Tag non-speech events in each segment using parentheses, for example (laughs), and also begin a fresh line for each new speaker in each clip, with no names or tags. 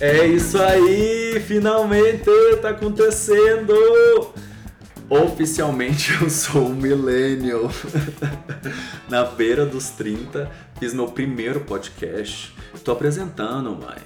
É isso aí, finalmente tá acontecendo! Oficialmente (laughs) eu sou um millennial. (laughs) Na beira dos 30, fiz meu primeiro podcast. Tô apresentando, mãe.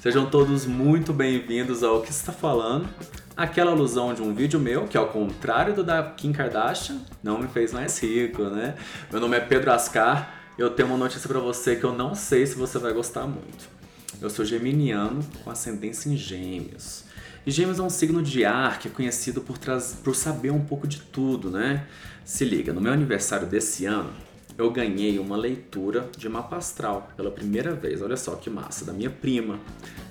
Sejam todos muito bem-vindos ao que está falando. Aquela alusão de um vídeo meu, que ao contrário do da Kim Kardashian, não me fez mais rico, né? Meu nome é Pedro Ascar. Eu tenho uma notícia para você que eu não sei se você vai gostar muito. Eu sou geminiano com ascendência em gêmeos. E gêmeos é um signo de ar que é conhecido por, por saber um pouco de tudo, né? Se liga, no meu aniversário desse ano, eu ganhei uma leitura de mapa astral pela primeira vez. Olha só que massa, da minha prima.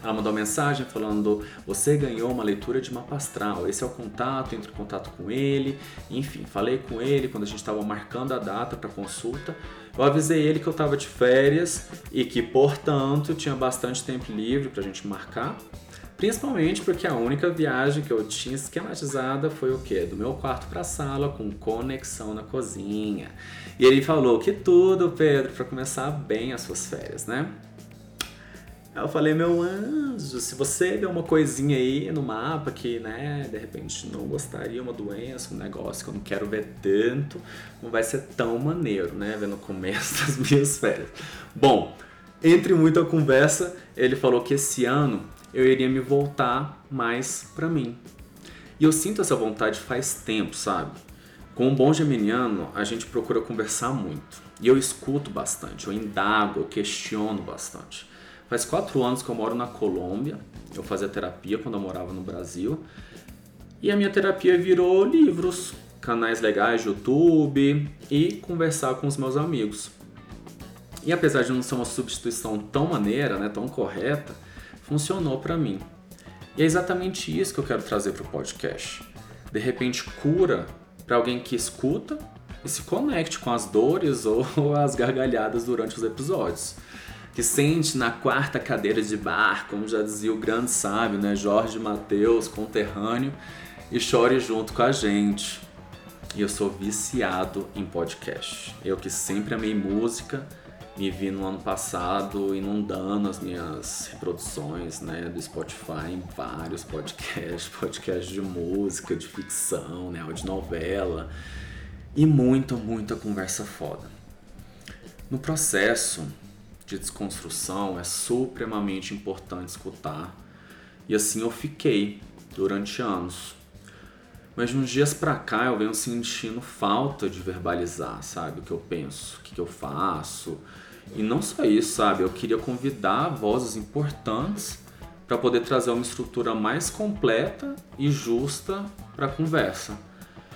Ela mandou uma mensagem falando: Você ganhou uma leitura de mapa astral. Esse é o contato, entre em contato com ele. Enfim, falei com ele quando a gente estava marcando a data para consulta. Eu avisei ele que eu estava de férias e que, portanto, tinha bastante tempo livre para a gente marcar. Principalmente porque a única viagem que eu tinha esquematizada foi o quê? Do meu quarto para a sala com conexão na cozinha. E ele falou que tudo, Pedro, para começar bem as suas férias, né? Eu falei, meu anjo, se você vê uma coisinha aí no mapa que, né, de repente não gostaria, uma doença, um negócio que eu não quero ver tanto, não vai ser tão maneiro, né, ver no começo (laughs) das minhas férias. Bom, entre muita conversa, ele falou que esse ano eu iria me voltar mais para mim. E eu sinto essa vontade faz tempo, sabe? Com um bom geminiano, a gente procura conversar muito. E eu escuto bastante, eu indago, eu questiono bastante. Faz quatro anos que eu moro na Colômbia. Eu fazia terapia quando eu morava no Brasil. E a minha terapia virou livros, canais legais YouTube e conversar com os meus amigos. E apesar de não ser uma substituição tão maneira, né, tão correta, funcionou para mim. E é exatamente isso que eu quero trazer para o podcast. De repente, cura para alguém que escuta e se conecte com as dores (laughs) ou as gargalhadas durante os episódios que sente na quarta cadeira de bar, como já dizia o grande sábio, né, Jorge Mateus, conterrâneo, e chore junto com a gente. E eu sou viciado em podcast. Eu que sempre amei música, me vi no ano passado inundando as minhas reproduções né, do Spotify em vários podcasts, (laughs) podcasts de música, de ficção, né, de novela e muita, muita conversa foda. No processo, de desconstrução é supremamente importante escutar. E assim eu fiquei durante anos. Mas de uns dias pra cá eu venho sentindo falta de verbalizar, sabe? O que eu penso, o que eu faço. E não só isso, sabe? Eu queria convidar vozes importantes para poder trazer uma estrutura mais completa e justa para a conversa.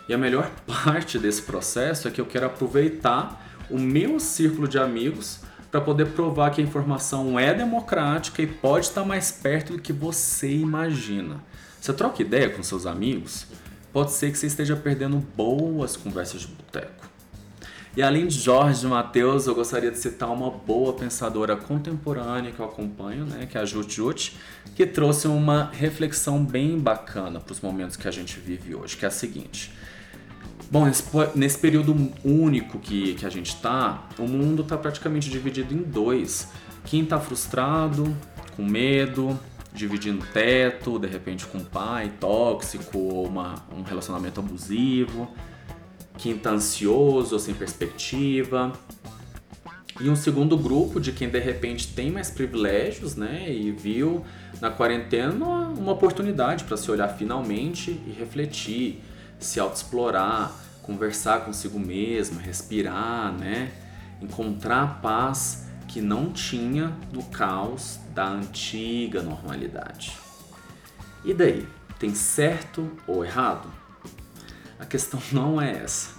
E a melhor (laughs) parte desse processo é que eu quero aproveitar o meu círculo de amigos para poder provar que a informação é democrática e pode estar mais perto do que você imagina. Você troca ideia com seus amigos? Pode ser que você esteja perdendo boas conversas de boteco. E além de Jorge Mateus, eu gostaria de citar uma boa pensadora contemporânea que eu acompanho, né, que é a Jut Jut, que trouxe uma reflexão bem bacana para os momentos que a gente vive hoje, que é a seguinte: Bom, nesse, nesse período único que, que a gente está, o mundo está praticamente dividido em dois. Quem está frustrado, com medo, dividindo teto, de repente com um pai tóxico ou uma, um relacionamento abusivo. Quem está ansioso ou sem perspectiva. E um segundo grupo de quem de repente tem mais privilégios, né? E viu na quarentena uma oportunidade para se olhar finalmente e refletir se autoexplorar, conversar consigo mesmo, respirar, né? Encontrar paz que não tinha no caos da antiga normalidade. E daí? Tem certo ou errado? A questão (laughs) não é essa.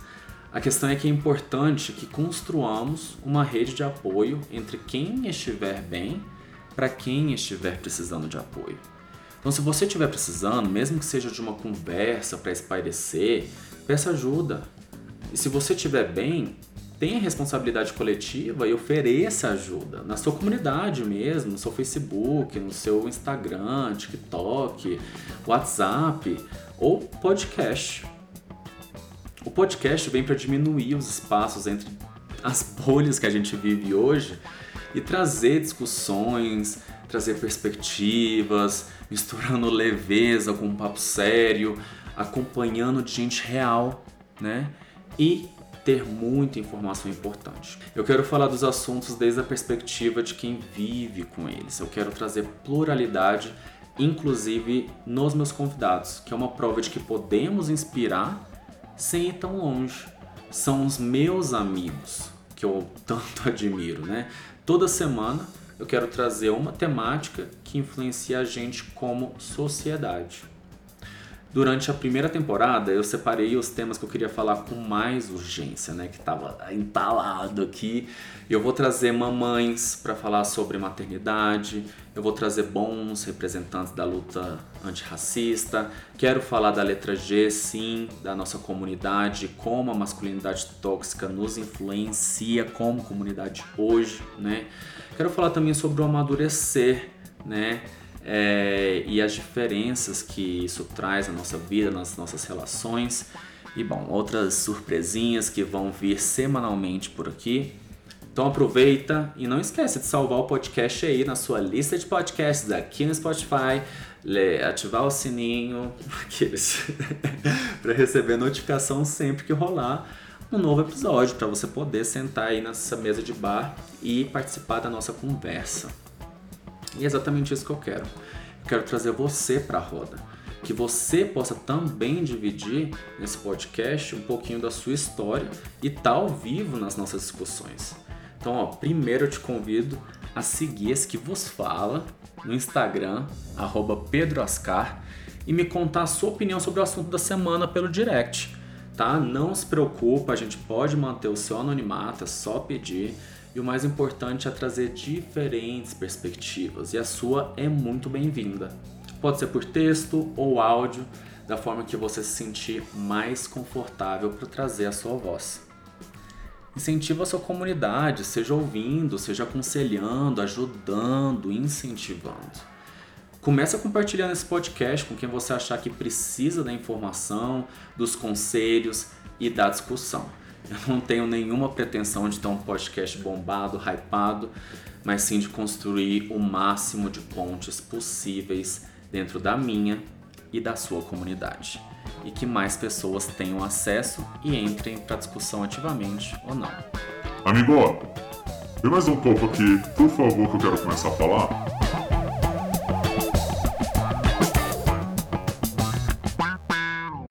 A questão é que é importante que construamos uma rede de apoio entre quem estiver bem para quem estiver precisando de apoio. Então, se você estiver precisando, mesmo que seja de uma conversa para espairecer, peça ajuda. E se você estiver bem, tenha responsabilidade coletiva e ofereça ajuda na sua comunidade mesmo, no seu Facebook, no seu Instagram, TikTok, WhatsApp ou podcast. O podcast vem para diminuir os espaços entre as bolhas que a gente vive hoje e trazer discussões, trazer perspectivas, misturando (laughs) leveza com um papo sério, acompanhando de gente real, né? E ter muita informação importante. Eu quero falar dos assuntos desde a perspectiva de quem vive com eles. Eu quero trazer pluralidade, inclusive nos meus convidados, que é uma prova de que podemos inspirar sem ir tão longe. São os meus amigos que eu (laughs) tanto admiro, né? Toda semana eu quero trazer uma temática que influencia a gente como sociedade. Durante a primeira temporada, eu separei os temas que eu queria falar com mais urgência, né? Que estava entalado aqui. Eu vou trazer mamães para falar sobre maternidade. Eu vou trazer bons representantes da luta antirracista. Quero falar da letra G, sim, da nossa comunidade, como a masculinidade tóxica nos influencia como comunidade hoje, né? Quero falar também sobre o amadurecer, né? É, e as diferenças que isso traz na nossa vida, nas nossas relações. E bom, outras surpresinhas que vão vir semanalmente por aqui. Então aproveita e não esquece de salvar o podcast aí na sua lista de podcasts aqui no Spotify, ativar o sininho (laughs) (laughs) para receber notificação sempre que rolar um novo episódio, para você poder sentar aí nessa mesa de bar e participar da nossa conversa. E é exatamente isso que eu quero. Eu quero trazer você para a roda. Que você possa também dividir nesse podcast um pouquinho da sua história e estar tá ao vivo nas nossas discussões. Então, ó, primeiro eu te convido a seguir esse que vos fala no Instagram, @pedroascar e me contar a sua opinião sobre o assunto da semana pelo direct, tá? Não se preocupa, a gente pode manter o seu anonimato, é só pedir. E o mais importante é trazer diferentes perspectivas, e a sua é muito bem-vinda. Pode ser por texto ou áudio, da forma que você se sentir mais confortável para trazer a sua voz. Incentiva a sua comunidade, seja ouvindo, seja aconselhando, ajudando, incentivando. Comece compartilhando esse podcast com quem você achar que precisa da informação, dos conselhos e da discussão. Eu não tenho nenhuma pretensão de ter um podcast bombado, hypado, mas sim de construir o máximo de pontes possíveis dentro da minha e da sua comunidade. E que mais pessoas tenham acesso e entrem para discussão ativamente ou não.
Amigo, vem mais um pouco aqui, por favor, que eu quero começar a falar.